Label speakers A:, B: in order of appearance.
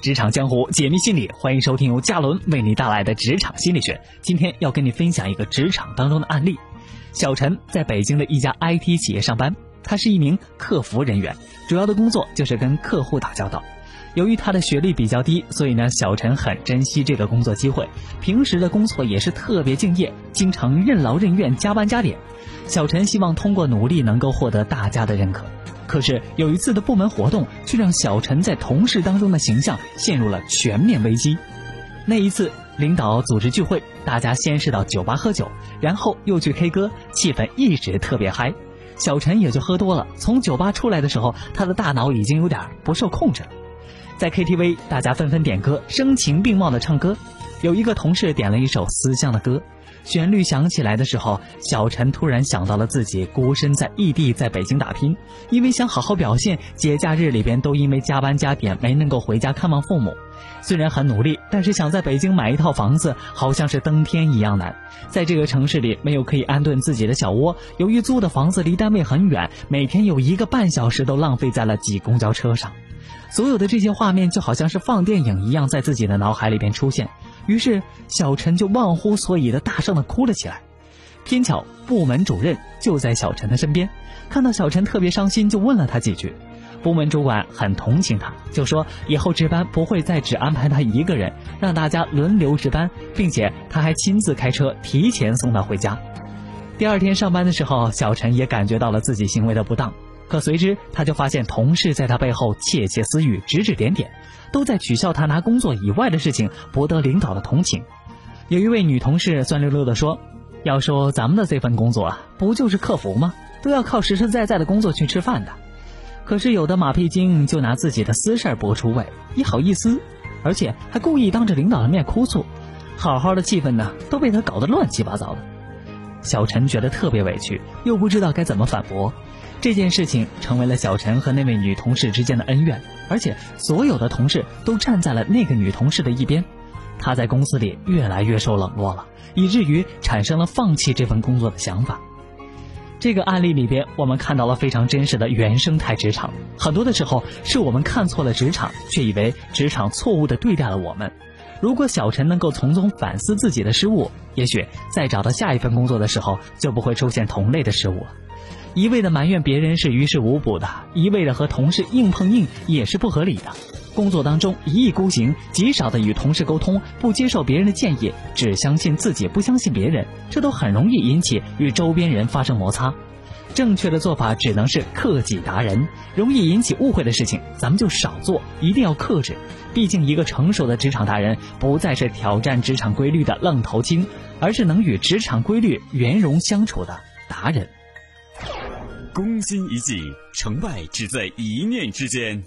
A: 职场江湖，解密心理，欢迎收听由嘉伦为你带来的职场心理学。今天要跟你分享一个职场当中的案例。小陈在北京的一家 IT 企业上班，他是一名客服人员，主要的工作就是跟客户打交道。由于他的学历比较低，所以呢，小陈很珍惜这个工作机会，平时的工作也是特别敬业，经常任劳任怨，加班加点。小陈希望通过努力能够获得大家的认可。可是有一次的部门活动，却让小陈在同事当中的形象陷入了全面危机。那一次，领导组织聚会，大家先是到酒吧喝酒，然后又去 K 歌，气氛一直特别嗨。小陈也就喝多了。从酒吧出来的时候，他的大脑已经有点不受控制了。在 KTV，大家纷纷点歌，声情并茂的唱歌。有一个同事点了一首思乡的歌。旋律响起来的时候，小陈突然想到了自己孤身在异地，在北京打拼，因为想好好表现，节假日里边都因为加班加点没能够回家看望父母。虽然很努力，但是想在北京买一套房子，好像是登天一样难。在这个城市里，没有可以安顿自己的小窝，由于租的房子离单位很远，每天有一个半小时都浪费在了挤公交车上。所有的这些画面就好像是放电影一样，在自己的脑海里边出现。于是小陈就忘乎所以的大声的哭了起来，偏巧部门主任就在小陈的身边，看到小陈特别伤心，就问了他几句。部门主管很同情他，就说以后值班不会再只安排他一个人，让大家轮流值班，并且他还亲自开车提前送他回家。第二天上班的时候，小陈也感觉到了自己行为的不当。可随之，他就发现同事在他背后窃窃私语、指指点点，都在取笑他拿工作以外的事情博得领导的同情。有一位女同事酸溜溜地说：“要说咱们的这份工作啊，不就是客服吗？都要靠实实在在的工作去吃饭的。可是有的马屁精就拿自己的私事儿博出位，你好意思？而且还故意当着领导的面哭诉，好好的气氛呢都被他搞得乱七八糟的。”小陈觉得特别委屈，又不知道该怎么反驳。这件事情成为了小陈和那位女同事之间的恩怨，而且所有的同事都站在了那个女同事的一边。他在公司里越来越受冷落了，以至于产生了放弃这份工作的想法。这个案例里边，我们看到了非常真实的原生态职场。很多的时候，是我们看错了职场，却以为职场错误的对待了我们。如果小陈能够从中反思自己的失误，也许在找到下一份工作的时候，就不会出现同类的失误了。一味的埋怨别人是于事无补的，一味的和同事硬碰硬也是不合理的。工作当中一意孤行，极少的与同事沟通，不接受别人的建议，只相信自己不相信别人，这都很容易引起与周边人发生摩擦。正确的做法只能是克己达人，容易引起误会的事情咱们就少做，一定要克制。毕竟一个成熟的职场达人不再是挑战职场规律的愣头青，而是能与职场规律圆融相处的达人。
B: 攻心一计，成败只在一念之间。